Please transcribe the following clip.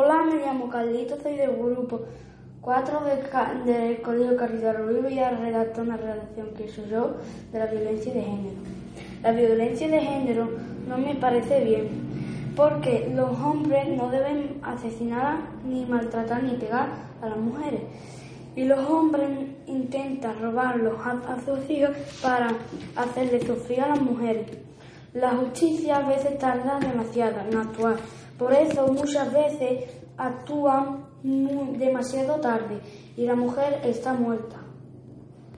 Hola, me llamo Carlito, soy del grupo 4 del Colegio Carrito Rubio y redactar una redacción que soy yo de la violencia de género. La violencia de género no me parece bien, porque los hombres no deben asesinar ni maltratar ni pegar a las mujeres. Y los hombres intentan robarlos a, a sus hijos para hacerle sufrir a las mujeres. La justicia a veces tarda demasiado en actuar, por eso muchas veces actúan demasiado tarde y la mujer está muerta.